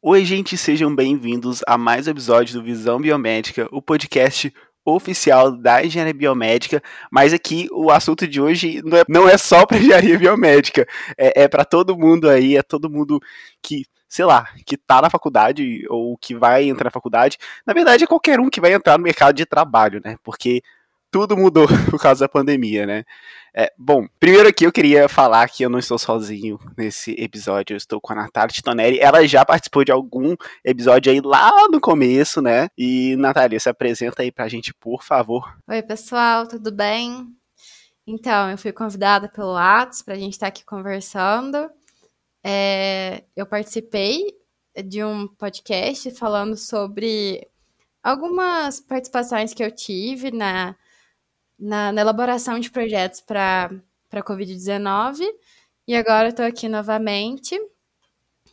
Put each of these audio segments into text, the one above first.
Oi, gente, sejam bem-vindos a mais um episódio do Visão Biomédica, o podcast oficial da engenharia biomédica, mas aqui o assunto de hoje não é, não é só para engenharia biomédica, é, é para todo mundo aí, é todo mundo que, sei lá, que tá na faculdade ou que vai entrar na faculdade. Na verdade, é qualquer um que vai entrar no mercado de trabalho, né? Porque tudo mudou por causa da pandemia, né? É, bom, primeiro aqui eu queria falar que eu não estou sozinho nesse episódio, eu estou com a Natália Titonelli. Ela já participou de algum episódio aí lá no começo, né? E, Natália, se apresenta aí pra gente, por favor. Oi, pessoal, tudo bem? Então, eu fui convidada pelo Atos para a gente estar tá aqui conversando. É, eu participei de um podcast falando sobre algumas participações que eu tive na na, na elaboração de projetos para a Covid-19. E agora estou aqui novamente.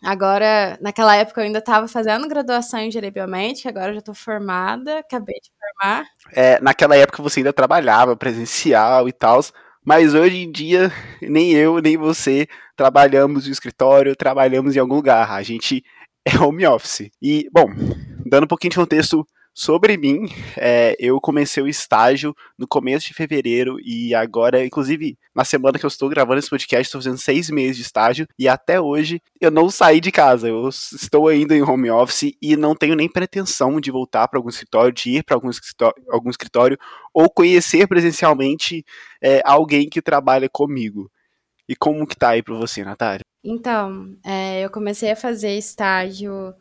Agora, naquela época eu ainda estava fazendo graduação em engenharia biomédica, agora eu já estou formada, acabei de formar. É, naquela época você ainda trabalhava presencial e tal, mas hoje em dia nem eu nem você trabalhamos no escritório, trabalhamos em algum lugar. A gente é home office. E, bom, dando um pouquinho de contexto Sobre mim, é, eu comecei o estágio no começo de fevereiro e agora, inclusive, na semana que eu estou gravando esse podcast, estou fazendo seis meses de estágio e até hoje eu não saí de casa. Eu estou ainda em home office e não tenho nem pretensão de voltar para algum escritório, de ir para algum escritório, algum escritório ou conhecer presencialmente é, alguém que trabalha comigo. E como que tá aí para você, Natália? Então, é, eu comecei a fazer estágio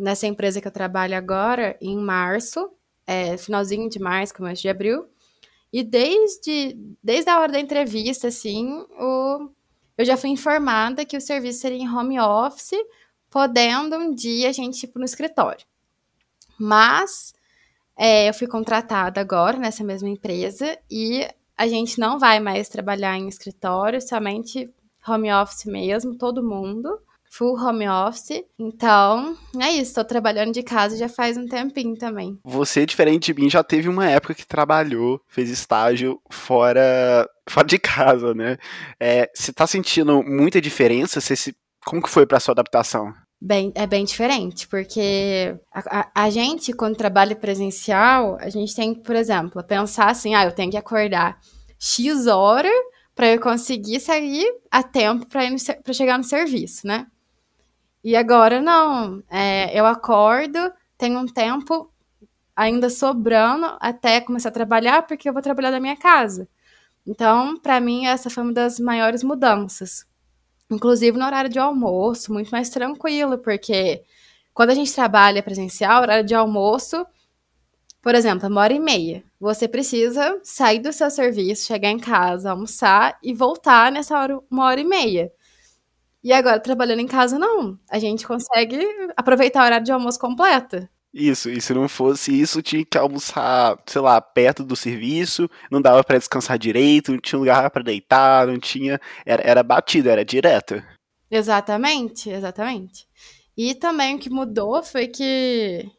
nessa empresa que eu trabalho agora em março, é, finalzinho de março, começo de abril. E desde, desde a hora da entrevista, assim, o, eu já fui informada que o serviço seria em home office, podendo um dia a gente ir no escritório. Mas é, eu fui contratada agora nessa mesma empresa e a gente não vai mais trabalhar em escritório, somente home office mesmo, todo mundo full home office. Então, é isso, tô trabalhando de casa já faz um tempinho também. Você, diferente de mim, já teve uma época que trabalhou, fez estágio fora, fora de casa, né? É, você tá sentindo muita diferença? Você se, como que foi pra sua adaptação? Bem, é bem diferente, porque a, a, a, gente, quando trabalha presencial, a gente tem, por exemplo, pensar assim, ah, eu tenho que acordar X hora para eu conseguir sair a tempo para chegar no serviço, né? E agora não. É, eu acordo, tenho um tempo ainda sobrando até começar a trabalhar, porque eu vou trabalhar da minha casa. Então, para mim, essa foi uma das maiores mudanças. Inclusive no horário de almoço, muito mais tranquilo, porque quando a gente trabalha presencial, horário de almoço, por exemplo, uma hora e meia. Você precisa sair do seu serviço, chegar em casa, almoçar e voltar nessa hora, uma hora e meia. E agora, trabalhando em casa, não. A gente consegue aproveitar o horário de almoço completo. Isso, e se não fosse isso, tinha que almoçar, sei lá, perto do serviço, não dava para descansar direito, não tinha lugar para deitar, não tinha. Era, era batido, era direto. Exatamente, exatamente. E também o que mudou foi que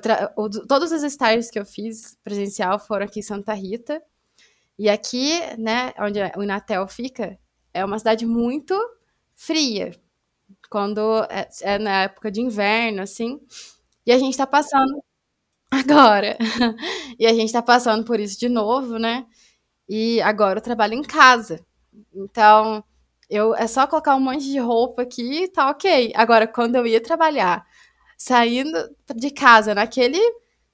tra... todos os estágios que eu fiz presencial foram aqui em Santa Rita. E aqui, né, onde o Inatel fica, é uma cidade muito fria, quando é, é na época de inverno, assim, e a gente tá passando agora, e a gente tá passando por isso de novo, né? E agora eu trabalho em casa, então eu é só colocar um monte de roupa aqui e tá ok. Agora, quando eu ia trabalhar, saindo de casa naquele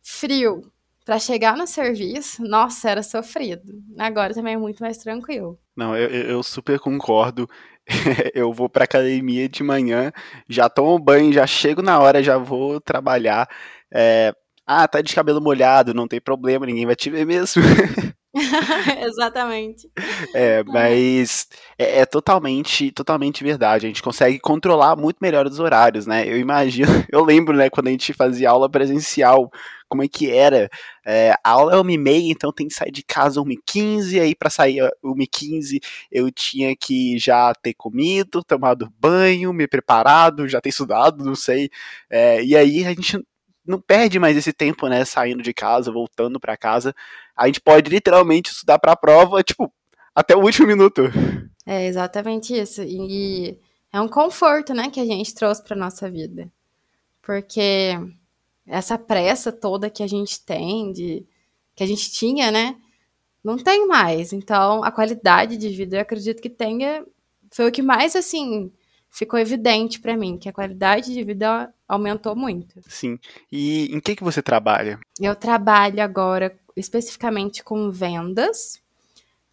frio para chegar no serviço, nossa, era sofrido. Agora também é muito mais tranquilo. Não, eu, eu super concordo. eu vou pra academia de manhã, já tomo banho, já chego na hora, já vou trabalhar. É, ah, tá de cabelo molhado, não tem problema, ninguém vai te ver mesmo. Exatamente. É, mas é, é, totalmente, totalmente verdade. A gente consegue controlar muito melhor os horários, né? Eu imagino, eu lembro, né, quando a gente fazia aula presencial, como é que era. É, a aula é 1h30, então tem que sair de casa 1h15, aí para sair 1h15 eu tinha que já ter comido, tomado banho, me preparado, já ter estudado, não sei. É, e aí a gente não perde mais esse tempo, né, saindo de casa, voltando para casa. a gente pode literalmente estudar para a prova, tipo, até o último minuto. É exatamente isso. E é um conforto, né, que a gente trouxe para nossa vida. Porque essa pressa toda que a gente tem, de, que a gente tinha, né, não tem mais. Então, a qualidade de vida, eu acredito que tenha, foi o que mais, assim, ficou evidente para mim, que a qualidade de vida aumentou muito. Sim. E em que, que você trabalha? Eu trabalho agora especificamente com vendas.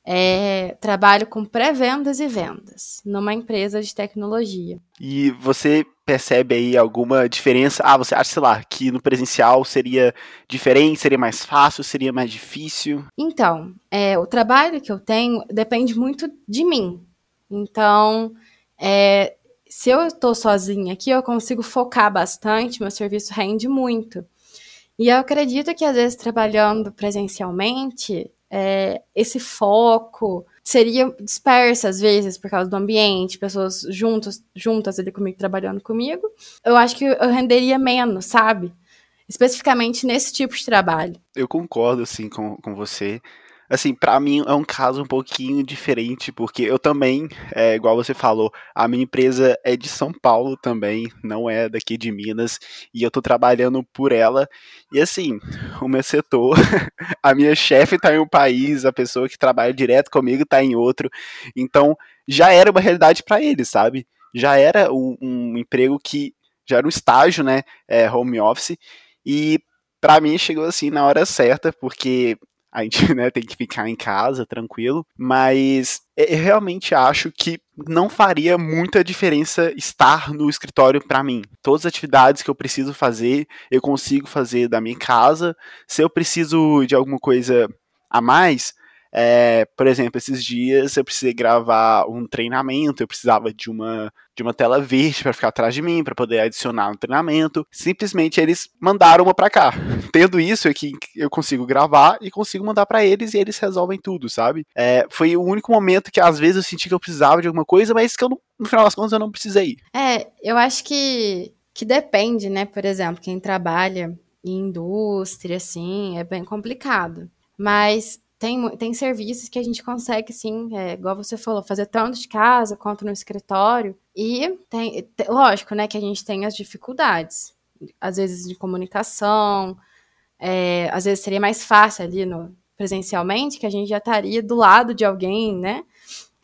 É, trabalho com pré-vendas e vendas numa empresa de tecnologia. E você percebe aí alguma diferença? Ah, você acha, sei lá, que no presencial seria diferente, seria mais fácil, seria mais difícil? Então, é, o trabalho que eu tenho depende muito de mim. Então, é, se eu estou sozinha aqui, eu consigo focar bastante, meu serviço rende muito. E eu acredito que, às vezes, trabalhando presencialmente, é, esse foco seria disperso, às vezes, por causa do ambiente, pessoas juntas, juntas ali comigo, trabalhando comigo. Eu acho que eu renderia menos, sabe? Especificamente nesse tipo de trabalho. Eu concordo, assim, com, com você assim, para mim é um caso um pouquinho diferente, porque eu também, é, igual você falou, a minha empresa é de São Paulo também, não é daqui de Minas, e eu tô trabalhando por ela. E assim, o meu setor, a minha chefe tá em um país, a pessoa que trabalha direto comigo tá em outro. Então, já era uma realidade para eles, sabe? Já era um, um, emprego que já era um estágio, né, é, home office, e para mim chegou assim na hora certa, porque a gente né, tem que ficar em casa tranquilo, mas eu realmente acho que não faria muita diferença estar no escritório para mim. Todas as atividades que eu preciso fazer, eu consigo fazer da minha casa. Se eu preciso de alguma coisa a mais, é, por exemplo, esses dias eu precisei gravar um treinamento, eu precisava de uma, de uma tela verde para ficar atrás de mim, para poder adicionar no treinamento. Simplesmente eles mandaram uma para cá. Tendo isso aqui, eu consigo gravar e consigo mandar para eles e eles resolvem tudo, sabe? É, foi o único momento que às vezes eu senti que eu precisava de alguma coisa, mas que eu não, no final das contas eu não precisei. É, eu acho que, que depende, né? Por exemplo, quem trabalha em indústria, assim, é bem complicado. Mas tem, tem serviços que a gente consegue, sim, é, igual você falou, fazer tanto de casa quanto no escritório. E tem, tem, lógico, né, que a gente tem as dificuldades, às vezes de comunicação, é, às vezes seria mais fácil ali no, presencialmente, que a gente já estaria do lado de alguém, né?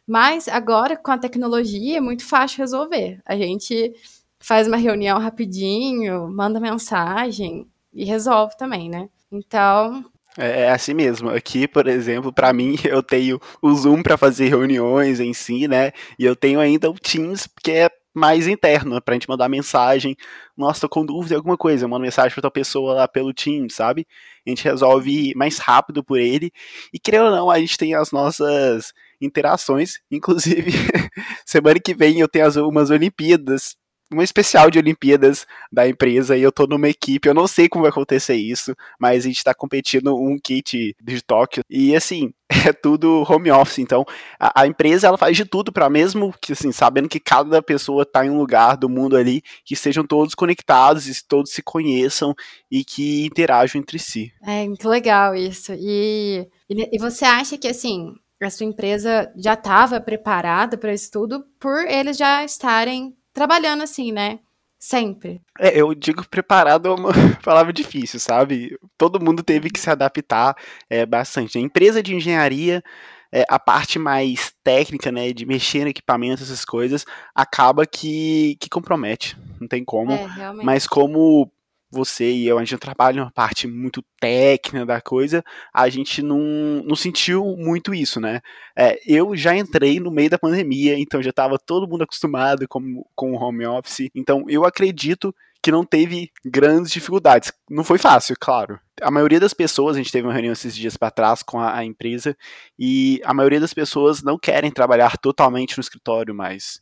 Mas agora, com a tecnologia, é muito fácil resolver. A gente faz uma reunião rapidinho, manda mensagem e resolve também, né? Então, é, é assim mesmo. Aqui, por exemplo, para mim, eu tenho o Zoom para fazer reuniões em si, né? E eu tenho ainda o Teams, que é mais interno, né? pra gente mandar mensagem. Nossa, tô com dúvida em alguma coisa, eu mando mensagem pra outra pessoa lá pelo Teams, sabe? A gente resolve mais rápido por ele. E querendo ou não, a gente tem as nossas interações. Inclusive, semana que vem eu tenho as, umas Olimpíadas uma especial de Olimpíadas da empresa e eu tô numa equipe, eu não sei como vai acontecer isso, mas a gente tá competindo um kit de Tóquio e assim, é tudo home office, então a, a empresa ela faz de tudo para mesmo que assim, sabendo que cada pessoa tá em um lugar do mundo ali, que sejam todos conectados e todos se conheçam e que interajam entre si. É, muito legal isso. E, e, e você acha que assim, a sua empresa já estava preparada para isso tudo por eles já estarem trabalhando assim, né? Sempre. É, eu digo preparado é uma palavra difícil, sabe? Todo mundo teve que se adaptar é, bastante. A empresa de engenharia, é, a parte mais técnica, né, de mexer no equipamento, essas coisas, acaba que, que compromete. Não tem como. É, mas como você e eu, a gente trabalha uma parte muito técnica da coisa, a gente não, não sentiu muito isso, né? É, eu já entrei no meio da pandemia, então já estava todo mundo acostumado com, com o home office, então eu acredito que não teve grandes dificuldades. Não foi fácil, claro. A maioria das pessoas, a gente teve uma reunião esses dias para trás com a, a, empresa, e a maioria das pessoas não querem trabalhar totalmente no escritório mais.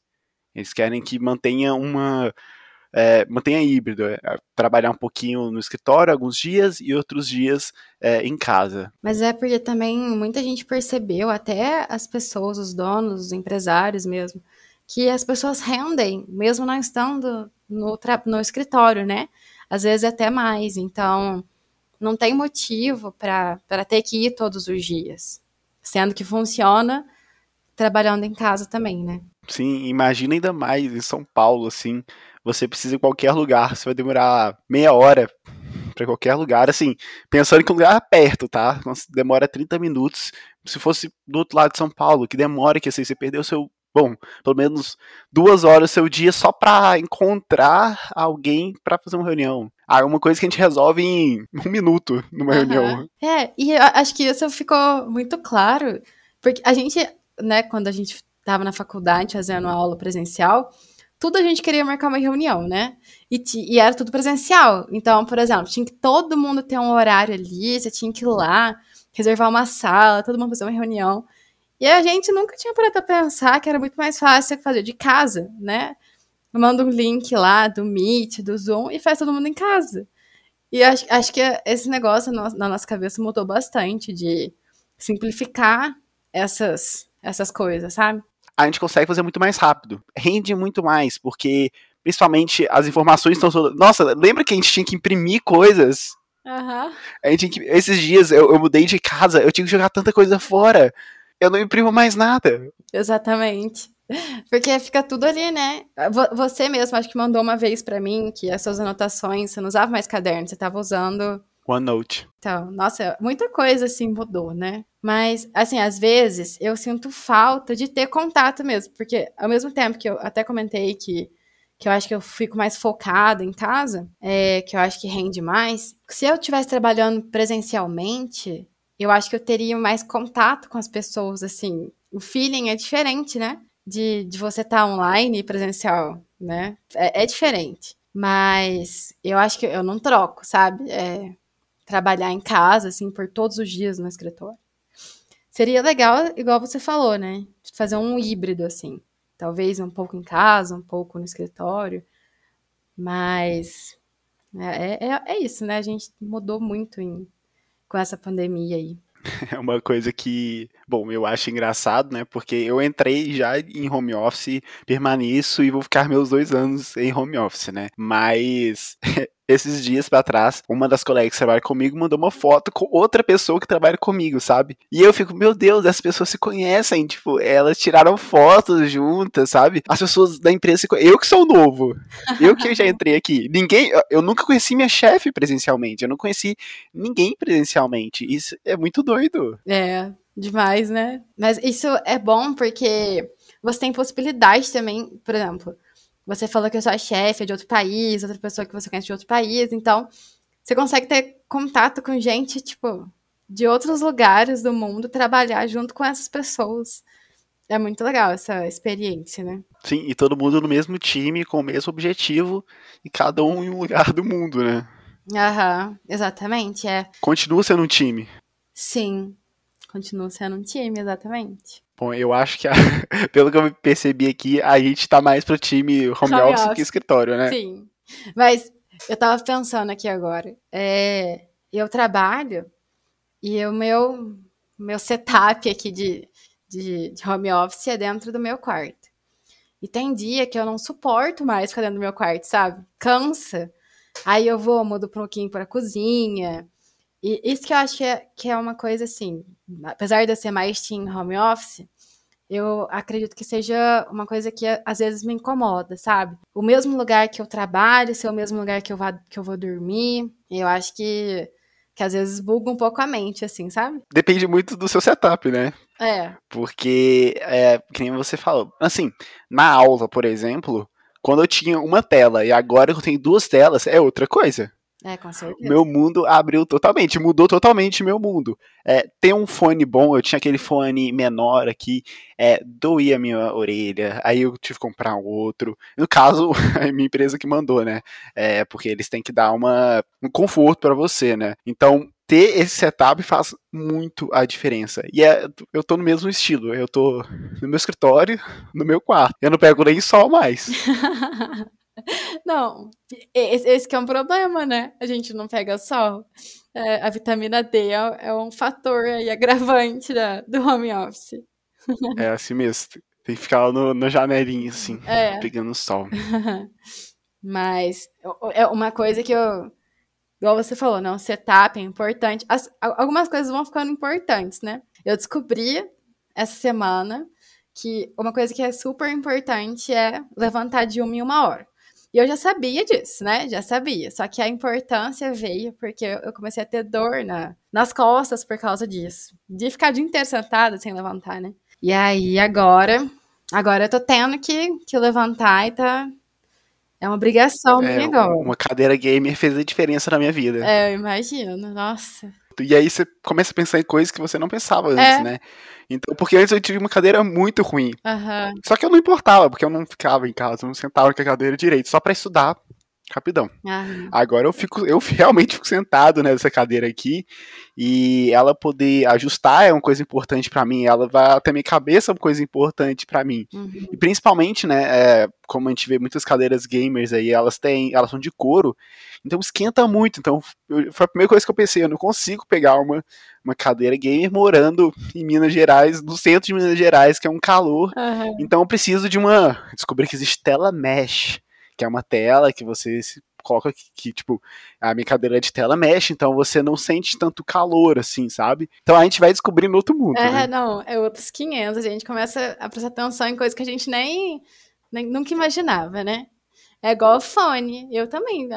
Eles querem que mantenha uma é, mantenha híbrido, é, trabalhar um pouquinho no escritório alguns dias e outros dias é, em casa. Mas é porque também muita gente percebeu, até as pessoas, os donos, os empresários mesmo, que as pessoas rendem, mesmo não estando no, no escritório, né? Às vezes até mais. Então, não tem motivo para ter que ir todos os dias. Sendo que funciona trabalhando em casa também, né? Sim, imagina ainda mais em São Paulo, assim, você precisa ir qualquer lugar, você vai demorar meia hora para qualquer lugar, assim, pensando que um lugar perto, tá? Demora 30 minutos. Se fosse do outro lado de São Paulo, que demora, que assim, você perdeu seu bom, pelo menos duas horas do seu dia só para encontrar alguém para fazer uma reunião. Ah, é uma coisa que a gente resolve em um minuto numa uhum. reunião. É, e acho que isso ficou muito claro, porque a gente, né, quando a gente estava na faculdade fazendo aula presencial, tudo a gente queria marcar uma reunião, né? E, e, era tudo presencial. Então, por exemplo, tinha que todo mundo ter um horário ali, você tinha que ir lá, reservar uma sala, todo mundo fazer uma reunião. E a gente nunca tinha parado pra pensar que era muito mais fácil fazer de casa, né? Manda um link lá do Meet, do Zoom e faz todo mundo em casa. E acho, acho que esse negócio na nossa cabeça mudou bastante de simplificar essas, essas coisas, sabe? A gente consegue fazer muito mais rápido. Rende muito mais, porque principalmente as informações estão. Nossa, lembra que a gente tinha que imprimir coisas? Uhum. A gente, esses dias eu, eu mudei de casa, eu tinha que jogar tanta coisa fora eu não imprimo mais nada. Exatamente. Porque fica tudo ali, né? Você mesmo, acho que mandou uma vez para mim que as suas anotações, você não usava mais caderno, você tava usando. OneNote. Então, nossa, muita coisa assim mudou, né? Mas, assim, às vezes eu sinto falta de ter contato mesmo, porque ao mesmo tempo que eu até comentei que, que eu acho que eu fico mais focada em casa, é, que eu acho que rende mais, se eu estivesse trabalhando presencialmente, eu acho que eu teria mais contato com as pessoas, assim. O feeling é diferente, né? De, de você estar tá online e presencial, né? É, é, diferente. Mas eu acho que eu não troco, sabe? É, trabalhar em casa, assim, por todos os dias no escritório. Seria legal, igual você falou, né? Fazer um híbrido, assim. Talvez um pouco em casa, um pouco no escritório. Mas é, é, é isso, né? A gente mudou muito em com essa pandemia aí. É uma coisa que, bom, eu acho engraçado, né? Porque eu entrei já em home office, permaneço e vou ficar meus dois anos em home office, né? Mas esses dias para trás, uma das colegas que trabalha comigo mandou uma foto com outra pessoa que trabalha comigo, sabe? E eu fico, meu Deus, as pessoas se conhecem, tipo, elas tiraram fotos juntas, sabe? As pessoas da empresa se conhecem. Eu que sou novo. Eu que já entrei aqui. Ninguém, eu nunca conheci minha chefe presencialmente, eu não conheci ninguém presencialmente. Isso é muito doido. É, demais, né? Mas isso é bom porque você tem possibilidade também, por exemplo, você falou que a sua chefe é de outro país, outra pessoa que você conhece de outro país, então você consegue ter contato com gente, tipo, de outros lugares do mundo, trabalhar junto com essas pessoas. É muito legal essa experiência, né? Sim, e todo mundo no mesmo time, com o mesmo objetivo, e cada um em um lugar do mundo, né? Aham, exatamente, é. Continua sendo um time. Sim, continua sendo um time, exatamente. Bom, eu acho que, a, pelo que eu percebi aqui, a gente tá mais pro time home, home office, office que escritório, né? Sim. Mas eu tava pensando aqui agora. É, eu trabalho e o meu, meu setup aqui de, de, de, home office é dentro do meu quarto. E tem dia que eu não suporto mais ficar dentro do meu quarto, sabe? Cansa. Aí eu vou, mudo um pouquinho para cozinha. E isso que eu acho que é, que é uma coisa assim, apesar de eu ser mais team home office, eu acredito que seja uma coisa que às vezes me incomoda, sabe? O mesmo lugar que eu trabalho, ser o mesmo lugar que eu, vá, que eu vou dormir, eu acho que, que às vezes buga um pouco a mente, assim, sabe? Depende muito do seu setup, né? É. Porque, é, que nem você falou, assim, na aula, por exemplo, quando eu tinha uma tela e agora eu tenho duas telas, é outra coisa. É, com certeza. Meu mundo abriu totalmente, mudou totalmente meu mundo. É, ter um fone bom, eu tinha aquele fone menor aqui, é, doía a minha orelha, aí eu tive que comprar um outro. No caso, a minha empresa que mandou, né? É, porque eles têm que dar uma, um conforto para você, né? Então, ter esse setup faz muito a diferença. E é, eu tô no mesmo estilo. Eu tô no meu escritório, no meu quarto. Eu não pego nem sol mais. Não, esse, que é um problema, né? A gente não pega sol. É, a vitamina D é, é, um fator aí agravante da, do home office. É assim mesmo. Tem que ficar no, na janelinha, assim, é. pegando sol. Mas é uma coisa que eu, igual você falou, não, setup é importante. As, algumas coisas vão ficando importantes, né? Eu descobri essa semana que uma coisa que é super importante é levantar de uma em uma hora. E eu já sabia disso, né? Já sabia. Só que a importância veio porque eu comecei a ter dor na, nas costas por causa disso. De ficar o dia inteiro sentada sem levantar, né? E aí agora, agora eu tô tendo que, que levantar e tá. É uma obrigação é, agora. Uma cadeira gamer fez a diferença na minha vida. É, eu imagino. Nossa. E aí você começa a pensar em coisas que você não pensava antes, é. né? Então, porque antes eu tive uma cadeira muito ruim. Uhum. Só que eu não importava, porque eu não ficava em casa, eu não sentava com a cadeira direito, só para estudar rapidão. Uhum. Agora eu fico, eu realmente fico sentado nessa cadeira aqui e ela poder ajustar é uma coisa importante para mim. Ela vai até minha cabeça é uma coisa importante para mim. Uhum. E principalmente, né, é, como a gente vê muitas cadeiras gamers aí, elas têm, elas são de couro então esquenta muito. Então eu, foi a primeira coisa que eu pensei, eu não consigo pegar uma, uma cadeira gamer morando em Minas Gerais, no centro de Minas Gerais, que é um calor. Uhum. Então eu preciso de uma. Descobri que existe tela mesh, que é uma tela que você coloca que, que, tipo, a minha cadeira de tela mesh, então você não sente tanto calor, assim, sabe? Então a gente vai descobrindo outro mundo. É, né? não, é outros 500. A gente começa a prestar atenção em coisas que a gente nem, nem nunca imaginava, né? É igual fone. Eu também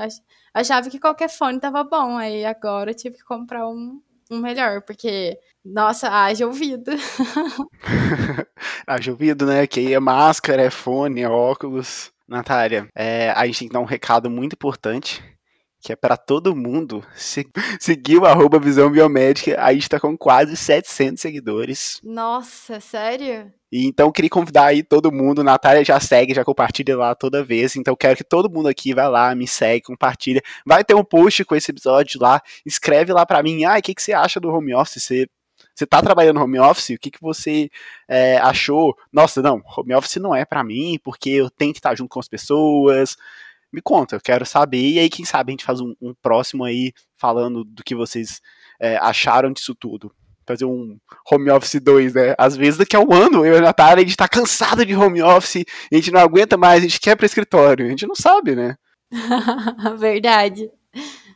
achava que qualquer fone tava bom. Aí agora eu tive que comprar um, um melhor, porque, nossa, haja ouvido. haja ouvido, né? Que aí é máscara, é fone, é óculos. Natália, é, a gente tem que dar um recado muito importante que é para todo mundo se, seguir o arroba Visão Biomédica. A gente tá com quase 700 seguidores. Nossa, sério? E então queria convidar aí todo mundo. Natália já segue, já compartilha lá toda vez. Então quero que todo mundo aqui vá lá, me segue, compartilha. Vai ter um post com esse episódio lá. Escreve lá para mim. Ah, o que, que você acha do home office? Você você tá trabalhando home office, o que, que você é, achou? Nossa, não, home office não é para mim, porque eu tenho que estar junto com as pessoas, me conta, eu quero saber, e aí quem sabe a gente faz um, um próximo aí falando do que vocês é, acharam disso tudo. Fazer um home office 2, né? Às vezes daqui a um ano, eu e a Natália, a gente tá cansado de home office, a gente não aguenta mais, a gente quer para escritório, a gente não sabe, né? Verdade.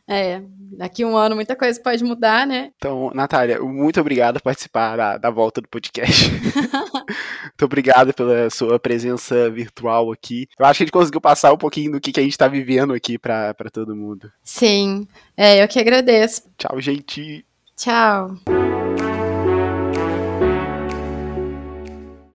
É, daqui um ano muita coisa pode mudar, né? Então, Natália, muito obrigado por participar da, da volta do podcast. muito obrigado pela sua presença virtual aqui. Eu acho que a gente conseguiu passar um pouquinho do que, que a gente está vivendo aqui para todo mundo. Sim, é, eu que agradeço. Tchau, gente. Tchau.